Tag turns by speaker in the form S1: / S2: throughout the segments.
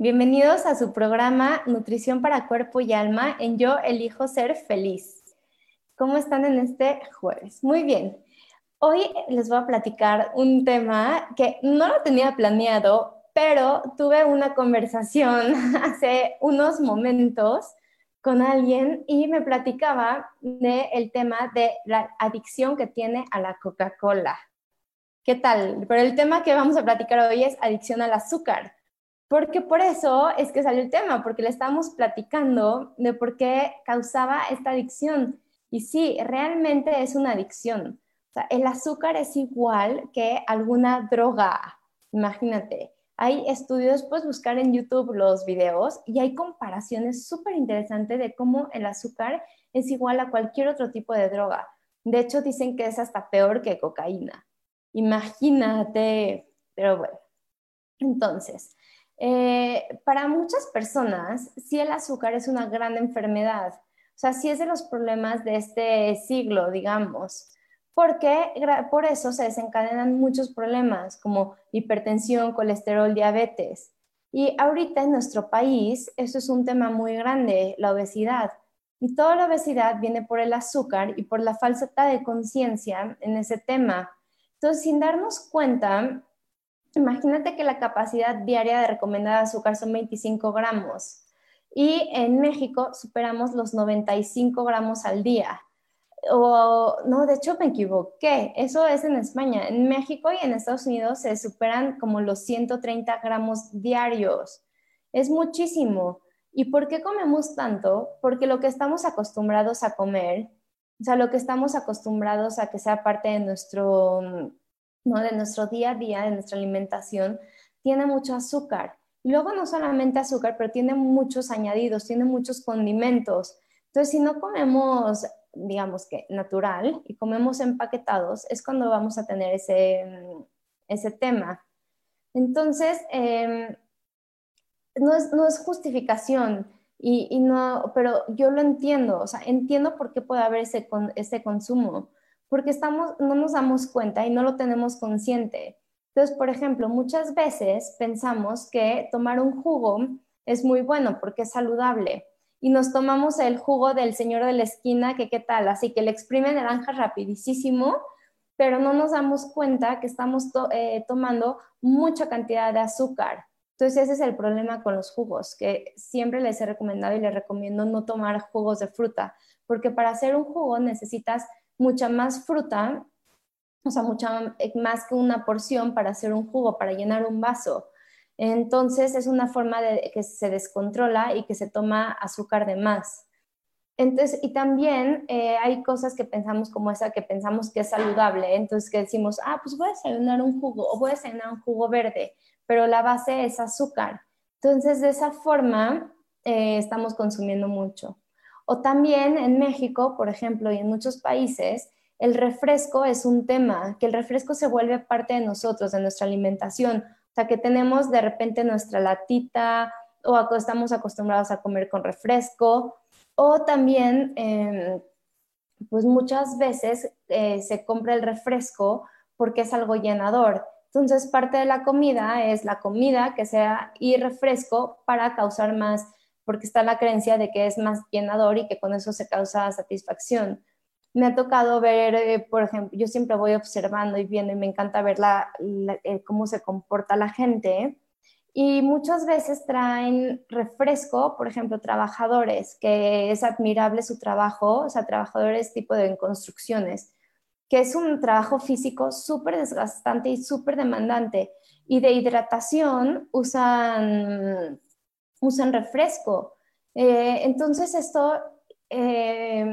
S1: Bienvenidos a su programa Nutrición para Cuerpo y Alma en Yo Elijo Ser Feliz. ¿Cómo están en este jueves? Muy bien. Hoy les voy a platicar un tema que no lo tenía planeado, pero tuve una conversación hace unos momentos con alguien y me platicaba del tema de la adicción que tiene a la Coca-Cola. ¿Qué tal? Pero el tema que vamos a platicar hoy es adicción al azúcar. Porque por eso es que salió el tema, porque le estamos platicando de por qué causaba esta adicción. Y sí, realmente es una adicción. O sea, el azúcar es igual que alguna droga. Imagínate. Hay estudios, puedes buscar en YouTube los videos y hay comparaciones súper interesantes de cómo el azúcar es igual a cualquier otro tipo de droga. De hecho, dicen que es hasta peor que cocaína. Imagínate, pero bueno. Entonces, eh, para muchas personas, sí el azúcar es una gran enfermedad, o sea, sí es de los problemas de este siglo, digamos, porque por eso se desencadenan muchos problemas como hipertensión, colesterol, diabetes. Y ahorita en nuestro país eso es un tema muy grande, la obesidad. Y toda la obesidad viene por el azúcar y por la falta de conciencia en ese tema. Entonces, sin darnos cuenta, Imagínate que la capacidad diaria de recomendada de azúcar son 25 gramos y en México superamos los 95 gramos al día. O, no, de hecho me equivoqué, eso es en España. En México y en Estados Unidos se superan como los 130 gramos diarios. Es muchísimo. ¿Y por qué comemos tanto? Porque lo que estamos acostumbrados a comer, o sea, lo que estamos acostumbrados a que sea parte de nuestro de nuestro día a día, de nuestra alimentación, tiene mucho azúcar. Luego no solamente azúcar, pero tiene muchos añadidos, tiene muchos condimentos. Entonces, si no comemos, digamos que natural, y comemos empaquetados, es cuando vamos a tener ese, mm, ese tema. Entonces, em, no, es, no, es, justificación, y, no, pero yo lo entiendo, o sea, entiendo por qué puede haber ese, ese consumo porque estamos, no nos damos cuenta y no lo tenemos consciente. Entonces, por ejemplo, muchas veces pensamos que tomar un jugo es muy bueno porque es saludable y nos tomamos el jugo del señor de la esquina, que qué tal, así que le exprime naranja rapidísimo, pero no nos damos cuenta que estamos eh, tomando mucha cantidad de azúcar. Entonces ese es el problema con los jugos, que siempre les he recomendado y les recomiendo no tomar jugos de fruta, porque para hacer un jugo necesitas mucha más fruta, o sea, mucha eh, más que una porción para hacer un jugo, para llenar un vaso. Entonces es una forma de que se descontrola y que se toma azúcar de más. Entonces, y también eh, hay cosas que pensamos como esa, que pensamos que es saludable, entonces que decimos, ah, pues voy a desayunar un jugo o voy a desayunar un jugo verde, pero la base es azúcar. Entonces, de esa forma, eh, estamos consumiendo mucho. O también en México, por ejemplo, y en muchos países, el refresco es un tema, que el refresco se vuelve parte de nosotros, de nuestra alimentación. O sea, que tenemos de repente nuestra latita o estamos acostumbrados a comer con refresco. O también, em, pues muchas veces eh, se compra el refresco porque es algo llenador. Entonces, parte de la comida es la comida que sea y refresco para causar más porque está la creencia de que es más llenador y que con eso se causa satisfacción. Me ha tocado ver, eh, por ejemplo, yo siempre voy observando y viendo y me encanta ver la, eh, cómo se comporta la gente Y muchas veces traen refresco, por ejemplo, trabajadores, que es admirable su trabajo, o sea, trabajadores tipo de construcciones, que es un trabajo físico súper desgastante y súper demandante. Y de hidratación usan, usan refresco. Eh, entonces esto eh,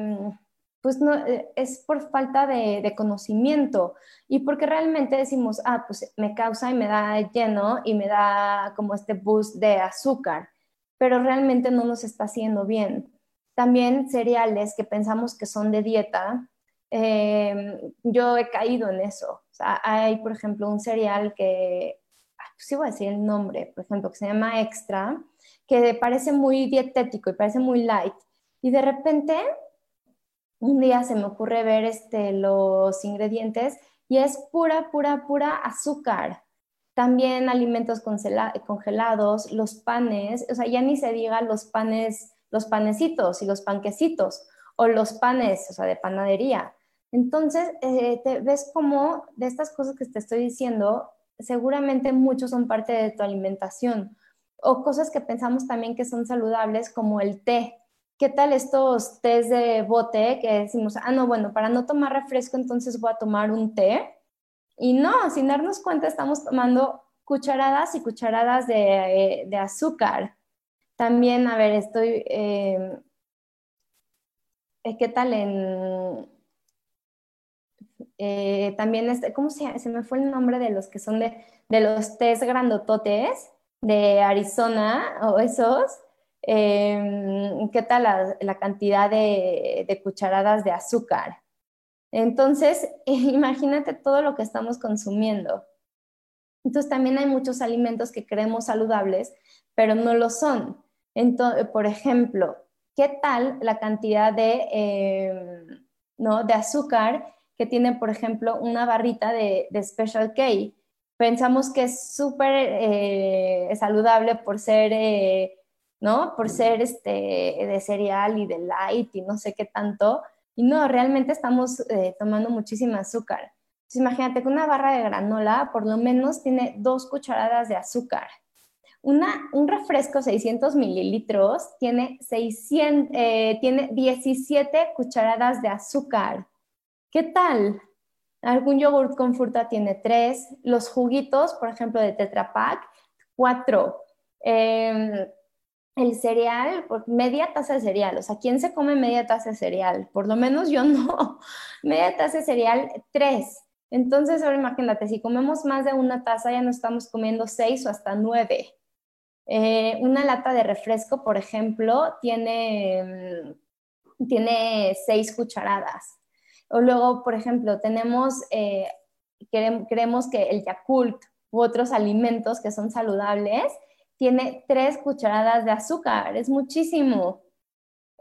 S1: pues no, eh, es por falta de, conocimiento y porque realmente decimos, ah, pues me causa y me da lleno y me da como este boost de azúcar, pero realmente no nos está haciendo bien. También cereales que pensamos que son de dieta, em, yo he caído en eso. O sea, hay, por ejemplo, un cereal que, pues sí voy a decir el nombre, por ejemplo, que se llama Extra, que parece muy dietético y parece muy light. Y de repente un día se me ocurre ver este, los ingredientes y es pura, pura, pura azúcar. También alimentos congelados, los panes, o sea, ya ni se diga los panes, los panecitos y los panquecitos, o los panes, o sea, de panadería. Entonces, eh, te ves como de estas cosas que te estoy diciendo, seguramente muchos son parte de tu alimentación, o cosas que pensamos también que son saludables, como el té. ¿qué tal estos tés de bote que decimos, ah, no, bueno, para no tomar refresco, entonces voy a tomar un té? Y no, sin darnos cuenta, estamos tomando cucharadas y cucharadas de, de azúcar. También, a ver, estoy, em, eh, ¿qué tal en... Eh, también, este, ¿cómo se, se me fue el nombre de los que son de, de los tés grandototes de Arizona o esos? Em, qué tal la, cantidad de, cucharadas de azúcar. Entonces, imagínate todo lo que estamos consumiendo. Entonces, también hay muchos alimentos que creemos saludables, pero no lo son. Entonces, por ejemplo, ¿qué tal la cantidad de, em, ¿no? de azúcar que tiene, por ejemplo, una barrita de, Special K? Pensamos que es súper eh, saludable por ser... Eh, ¿no? Por ser este, de cereal y de light y no sé qué tanto. Y no, realmente estamos eh, tomando muchísima azúcar. imagínate que una barra de granola por lo menos tiene dos cucharadas de azúcar. Una, un refresco 600 mililitros tiene, 600, eh, tiene 17 cucharadas de azúcar. ¿Qué tal? Algún yogurt con fruta tiene 3. Los juguitos, por ejemplo, de Tetra Pak, 4 el cereal, media taza de cereal, o sea, ¿quién se come media taza de cereal? Por lo menos yo no. media taza de cereal, tres. Entonces, ahora imagínate, si comemos más de una taza, ya no estamos comiendo seis o hasta nueve. Eh, una lata de refresco, por ejemplo, tiene, mm, tiene seis cucharadas. O luego, por ejemplo, tenemos, eh, queremos que el Yakult u otros alimentos que son saludables tiene tres cucharadas de azúcar, es muchísimo.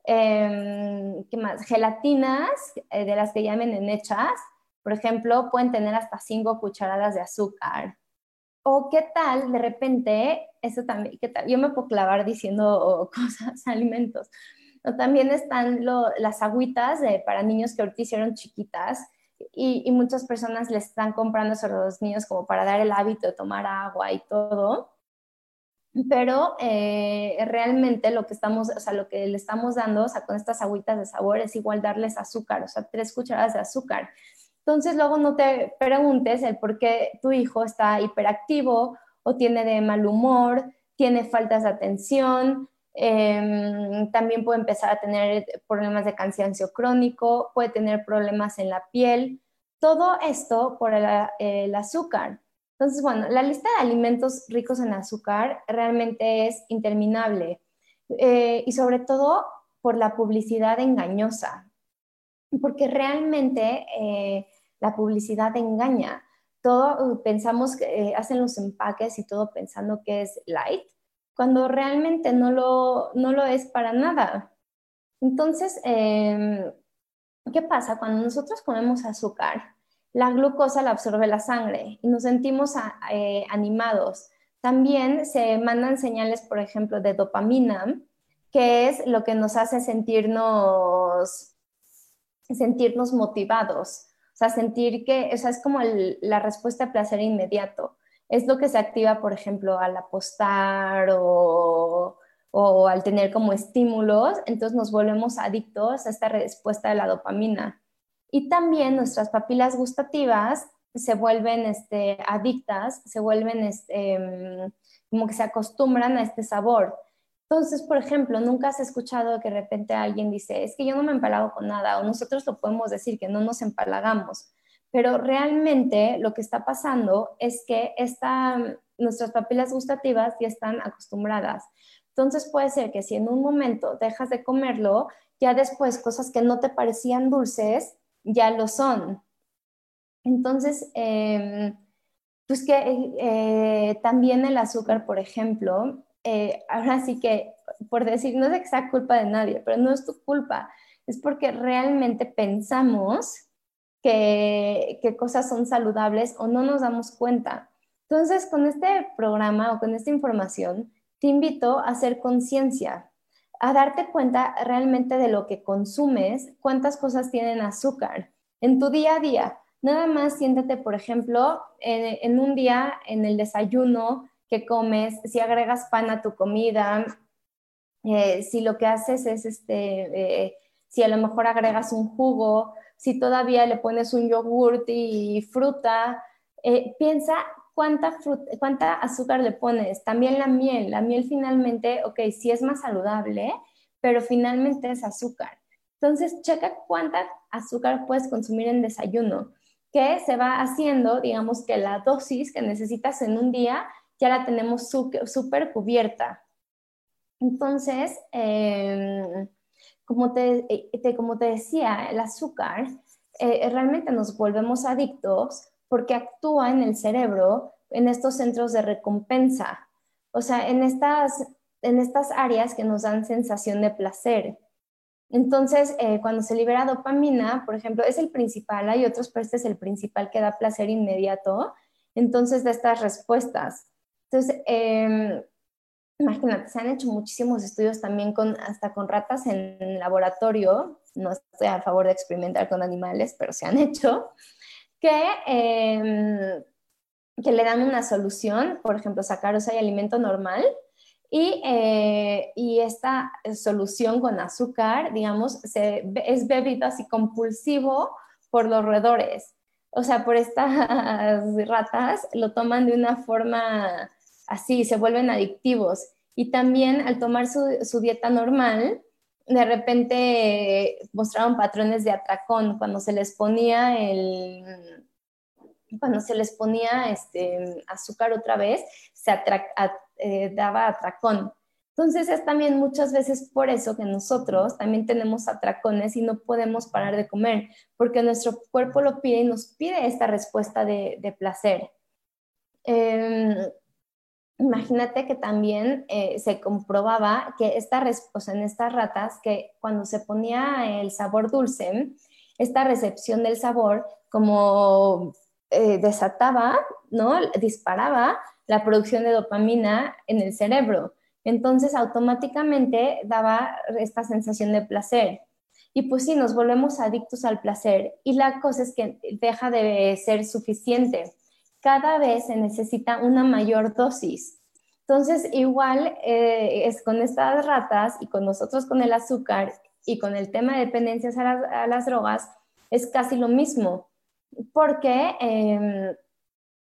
S1: Em, ¿Qué más? Gelatinas, eh, de las que llamen hechas, por ejemplo, pueden tener hasta cinco cucharadas de azúcar. O qué tal, de repente, eso también, ¿qué tal? Yo me puedo clavar diciendo cosas, alimentos. O también están las agüitas para niños que ahorita hicieron chiquitas y, y, muchas personas les están comprando eso a los niños como para dar el hábito de tomar agua y todo pero eh, realmente lo que estamos, o sea, lo que le estamos dando, o sea, con estas agüitas de sabor es igual darles azúcar, o sea, tres cucharadas de azúcar. Entonces luego no te preguntes el por qué tu hijo está hiperactivo o tiene de mal humor, tiene faltas de atención, em, también puede empezar a tener problemas de cansancio crónico, puede tener problemas en la piel. Todo esto por el azúcar. Entonces, bueno, la lista de alimentos ricos en azúcar realmente es interminable eh, y sobre todo por la publicidad engañosa, porque realmente eh, la publicidad engaña. Todo pensamos que eh, hacen los empaques y todo pensando que es light, cuando realmente no lo, no lo es para nada. Entonces, em, ¿qué pasa? Cuando nosotros comemos azúcar, la glucosa la absorbe la sangre y nos sentimos eh, animados. También se mandan señales, por ejemplo, de dopamina, que es lo que nos hace sentirnos, sentirnos motivados. O sea, sentir que, o sea, es como la respuesta de placer inmediato. Es lo que se activa, por ejemplo, al apostar o, al tener como estímulos, entonces nos volvemos adictos a esta respuesta de la dopamina. Y también nuestras papilas gustativas se vuelven este, adictas, se vuelven este, em, como que se acostumbran a este sabor. Entonces, por ejemplo, nunca has escuchado que de repente alguien dice, es que yo no me empalago con nada, o nosotros lo podemos decir, que no nos empalagamos, pero realmente lo que está pasando es que esta, nuestras papilas gustativas ya están acostumbradas. Entonces puede ser que si en un momento dejas de comerlo, ya después cosas que no te parecían dulces ya lo son. Entonces, em, pues que eh, también el azúcar, por ejemplo, eh, ahora sí que, por decir, no es sea culpa de nadie, pero no es tu culpa, es porque realmente pensamos que cosas son saludables o no nos damos cuenta. Entonces, con este programa o con esta información, te invito a hacer conciencia, a darte cuenta realmente de lo que consumes, cuántas cosas tienen azúcar en tu día a día. Nada más siéntate, por ejemplo, en, un día en el desayuno que comes, si agregas pan a tu comida, eh, si lo que haces es, este, eh, si a lo mejor agregas un jugo, si todavía le pones un yogurt y fruta, eh, piensa cuánta, cuánta azúcar le pones. También la miel, la miel finalmente, ok, sí es más saludable, pero finalmente es azúcar. Entonces, checa cuánta azúcar puedes consumir en desayuno, que se va haciendo, digamos que la dosis que necesitas en un día ya la tenemos súper cubierta. Entonces, em, como, te, como te decía, el azúcar eh, realmente nos volvemos adictos porque actúa en el cerebro en estos centros de recompensa, o sea, en estas, en estas áreas que nos dan sensación de placer. Entonces, eh, cuando se libera dopamina, por ejemplo, es el principal, hay otros, pero este es el principal que da placer inmediato, entonces de estas respuestas. Entonces, em, imagínate, se han hecho muchísimos estudios también con, hasta con ratas en laboratorio, no estoy a favor de experimentar con animales, pero se han hecho, que, em, que le dan una solución, por ejemplo, sacarosa y alimento normal, y, eh, y, esta solución con azúcar, digamos, es bebido así compulsivo por los roedores. O sea, por estas ratas lo toman de una forma así, se vuelven adictivos. Y también al tomar su, su dieta normal, de repente mostraron patrones de atracón cuando se les ponía el cuando se les ponía este azúcar otra vez se eh, daba atracón. Entonces es también muchas veces por eso que nosotros también tenemos atracones y no podemos parar de comer, porque nuestro cuerpo lo pide y nos pide esta respuesta de, placer. Em, imagínate que también eh, se comprobaba que esta respuesta en estas ratas, que cuando se ponía el sabor dulce, esta recepción del sabor como eh, desataba, ¿no? Disparaba la producción de dopamina en el cerebro. Entonces, automáticamente daba esta sensación de placer. Y pues sí, nos volvemos adictos al placer. Y la cosa es que deja de ser suficiente. Cada vez se necesita una mayor dosis. Entonces, igual eh, es con estas ratas y con nosotros con el azúcar y con el tema de dependencias a, las drogas, es casi lo mismo. Porque em,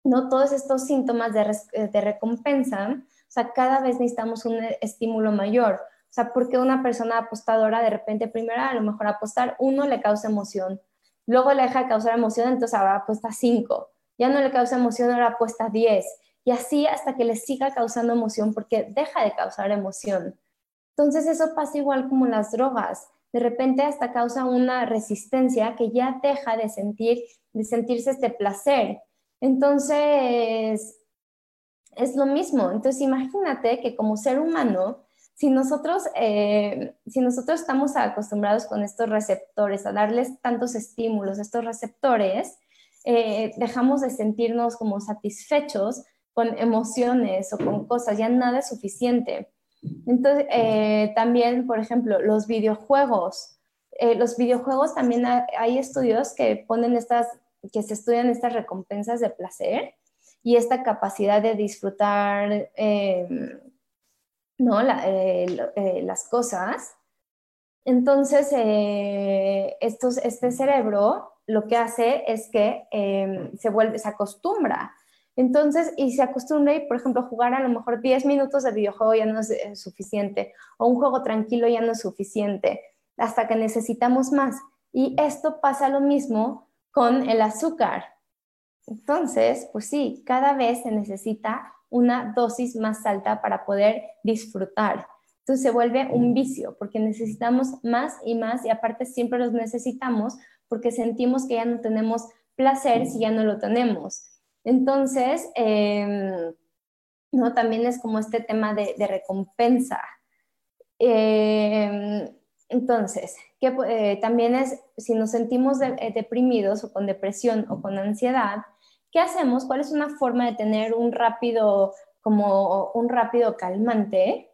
S1: no todos estos síntomas eh, de, recompensa, o sea, cada vez necesitamos un estímulo mayor. O sea, porque una persona apostadora de repente primero a lo mejor apostar uno le causa emoción, luego le deja de causar emoción, entonces ahora apuesta cinco, ya no le causa emoción, ahora apuesta diez, y así hasta que le siga causando emoción porque deja de causar emoción. Entonces eso pasa igual como las drogas. De repente hasta causa una resistencia que ya deja de sentir, de sentirse este placer. Entonces, es lo mismo. Entonces, imagínate que como ser humano, si nosotros, eh, si nosotros estamos acostumbrados con estos receptores, a darles tantos estímulos, estos receptores, eh, dejamos de sentirnos como satisfechos con emociones o con cosas, ya nada es suficiente. Entonces, eh, también, por ejemplo, los videojuegos. los videojuegos también hay estudios que ponen estas que se estudian estas recompensas de placer y esta capacidad de disfrutar em, ¿no? Eh, las cosas. Entonces, este cerebro lo que hace es que em, se vuelve, se acostumbra. Entonces, y se acostumbra y, por ejemplo, jugar a lo mejor 10 minutos de videojuego ya no es eh, suficiente, o un juego tranquilo ya no es suficiente, hasta que necesitamos más. Y esto pasa lo mismo con el azúcar. Entonces, pues sí, cada vez se necesita una dosis más alta para poder disfrutar. Entonces se vuelve un vicio porque necesitamos más y más y aparte siempre los necesitamos porque sentimos que ya no tenemos placer si ya no lo tenemos. Entonces, em, ¿no? también es como este tema de, recompensa. Em, entonces, que, eh, también es, si nos sentimos eh, deprimidos o con depresión o con ansiedad, ¿qué hacemos? ¿Cuál es una forma de tener un rápido, como un rápido calmante?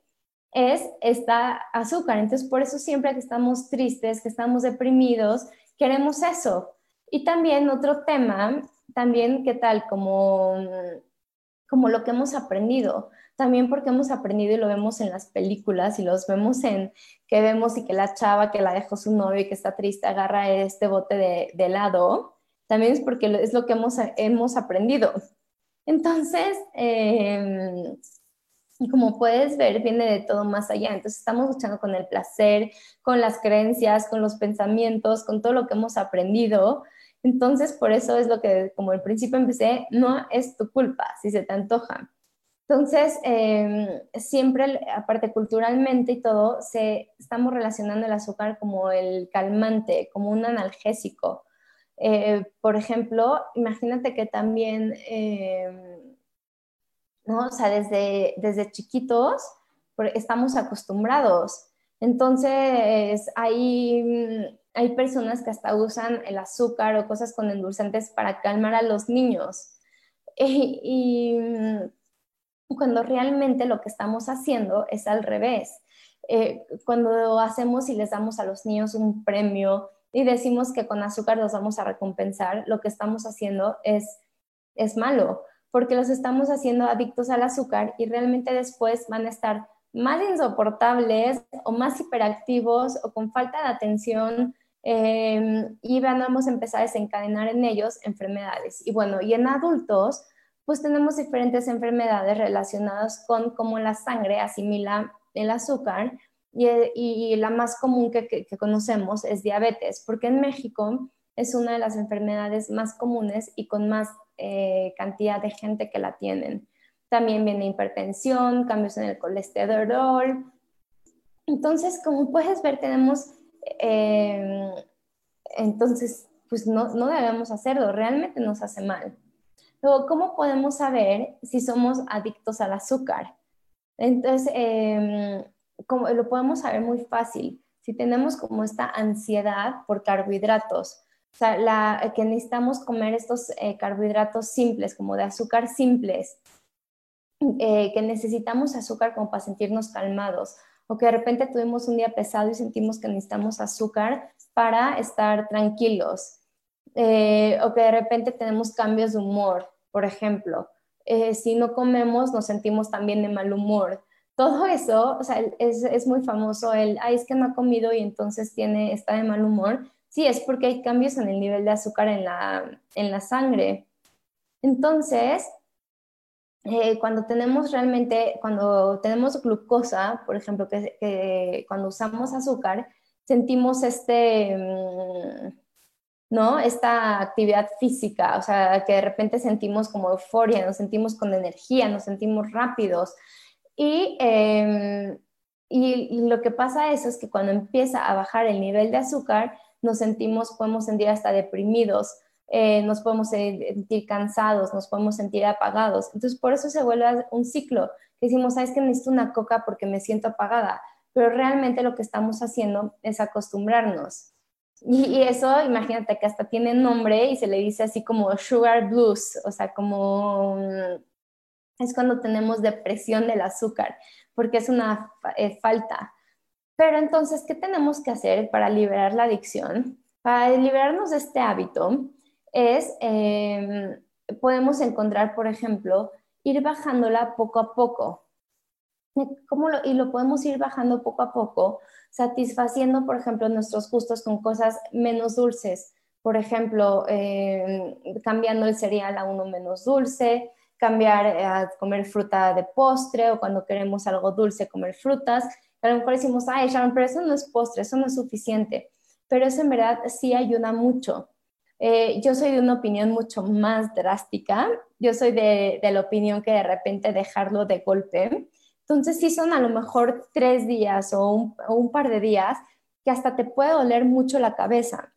S1: Es esta azúcar. Entonces, por eso siempre que estamos tristes, que estamos deprimidos, queremos eso. Y también otro tema, también qué tal, como, como lo que hemos aprendido, también porque hemos aprendido y lo vemos en las películas y los vemos en que vemos y que la chava que la dejó su novio y que está triste agarra este bote de, helado, también es porque es lo que hemos, hemos aprendido. Entonces, eh, y como puedes ver, viene de todo más allá. Entonces estamos luchando con el placer, con las creencias, con los pensamientos, con todo lo que hemos aprendido. Entonces, por eso es lo que, como al principio empecé, no es tu culpa si se te antoja. Entonces, em, siempre, aparte culturalmente y todo, se, estamos relacionando el azúcar como el calmante, como un analgésico. Eh, por ejemplo, imagínate que también em, ¿no? O sea, desde, desde chiquitos estamos acostumbrados. Entonces, hay, hay personas que hasta usan el azúcar o cosas con endulzantes para calmar a los niños. Y, cuando realmente lo que estamos haciendo es al revés. Eh, cuando hacemos y les damos a los niños un premio y decimos que con azúcar los vamos a recompensar, lo que estamos haciendo es, es malo porque los estamos haciendo adictos al azúcar y realmente después van a estar más insoportables o más hiperactivos o con falta de atención em, y vamos a empezar a desencadenar en ellos enfermedades. Y bueno, y en adultos, pues tenemos diferentes enfermedades relacionadas con cómo la sangre asimila el azúcar y, la más común que, que conocemos es diabetes, porque en México es una de las enfermedades más comunes y con más eh, cantidad de gente que la tienen. También viene hipertensión, cambios en el colesterol. Entonces, como puedes ver, tenemos, eh, entonces, pues no, no debemos hacerlo, realmente nos hace mal. Luego, ¿cómo podemos saber si somos adictos al azúcar? Entonces, em, como lo podemos saber muy fácil. Si tenemos como esta ansiedad por carbohidratos, o sea, la, que necesitamos comer estos eh, carbohidratos simples, como de azúcar simples, eh, que necesitamos azúcar como para sentirnos calmados, o que de repente tuvimos un día pesado y sentimos que necesitamos azúcar para estar tranquilos, eh, o que de repente tenemos cambios de humor, por ejemplo. si no comemos, nos sentimos también de mal humor. Todo eso, o sea, es, es muy famoso el, ay, es que no ha comido y entonces tiene, está de mal humor Sí, es porque hay cambios en el nivel de azúcar en la, en la sangre. Entonces, eh, cuando tenemos realmente, cuando tenemos glucosa, por ejemplo, que, cuando usamos azúcar, sentimos este, mm, ¿no? Esta actividad física, o sea, que de repente sentimos como euforia, nos sentimos con energía, nos sentimos rápidos. Y, em, y, lo que pasa es que cuando empieza a bajar el nivel de azúcar, nos sentimos, podemos sentir hasta deprimidos, eh, nos podemos sentir cansados, nos podemos sentir apagados. Entonces, por eso se vuelve un ciclo. Que decimos, sabes que necesito una coca porque me siento apagada, pero realmente lo que estamos haciendo es acostumbrarnos. Y, eso, imagínate que hasta tiene nombre y se le dice así como sugar blues, o sea, como mm, es cuando tenemos depresión del azúcar, porque es una eh, falta. Pero entonces, ¿qué tenemos que hacer para liberar la adicción? Para liberarnos de este hábito es em, podemos encontrar, por ejemplo, ir bajándola poco a poco. ¿Cómo y lo podemos ir bajando poco a poco, satisfaciendo, por ejemplo, nuestros gustos con cosas menos dulces. Por ejemplo, eh, cambiando el cereal a uno menos dulce, cambiar eh, a comer fruta de postre o cuando queremos algo dulce, comer frutas. A lo mejor decimos, ay, Sharon, pero eso no es postre, eso no es suficiente. Pero eso en verdad sí ayuda mucho. Eh, yo soy de una opinión mucho más drástica. Yo soy de, la opinión que de repente dejarlo de golpe. Entonces, sí son a lo mejor tres días o un, par de días que hasta te puede doler mucho la cabeza.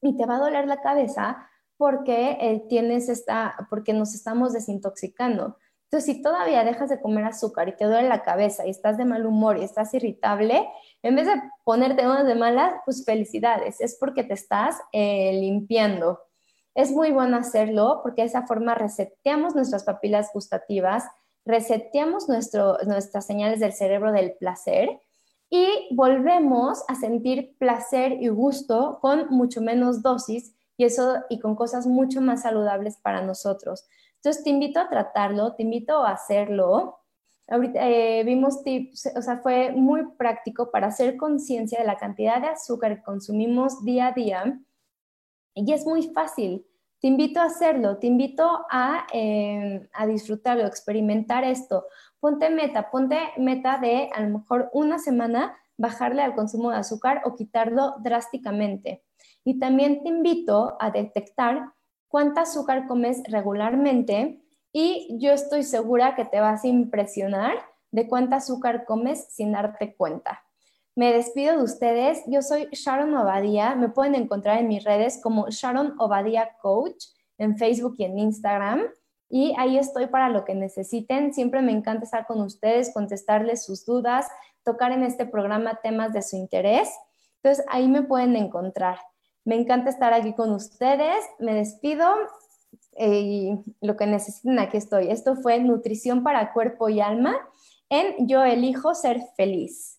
S1: Y te va a doler la cabeza porque eh, tienes esta, porque nos estamos desintoxicando. Entonces, si todavía dejas de comer azúcar y te duele la cabeza y estás de mal humor y estás irritable, en vez de ponerte unas de malas, pues felicidades, es porque te estás eh, limpiando. Es muy bueno hacerlo porque de esa forma reseteamos nuestras papilas gustativas, reseteamos nuestro, nuestras señales del cerebro del placer y volvemos a sentir placer y gusto con mucho menos dosis y eso y con cosas mucho más saludables para nosotros. Entonces te invito a tratarlo, te invito a hacerlo. Ahorita eh, vimos tips, o sea, fue muy práctico para hacer conciencia de la cantidad de azúcar que consumimos día a día y es muy fácil. Te invito a hacerlo, te invito a, eh, a disfrutarlo, experimentar esto. Ponte meta, ponte meta de a lo mejor una semana bajarle al consumo de azúcar o quitarlo drásticamente. Y también te invito a detectar cuánta azúcar comes regularmente y yo estoy segura que te vas a impresionar de cuánta azúcar comes sin darte cuenta. Me despido de ustedes. Yo soy Sharon Obadía. Me pueden encontrar en mis redes como Sharon Obadía Coach en Facebook y en Instagram. Y ahí estoy para lo que necesiten. Siempre me encanta estar con ustedes, contestarles sus dudas, tocar en este programa temas de su interés. Entonces ahí me pueden encontrar. Me encanta estar aquí con ustedes. Me despido eh, y lo que necesiten, aquí estoy. Esto fue Nutrición para Cuerpo y Alma en Yo elijo ser feliz.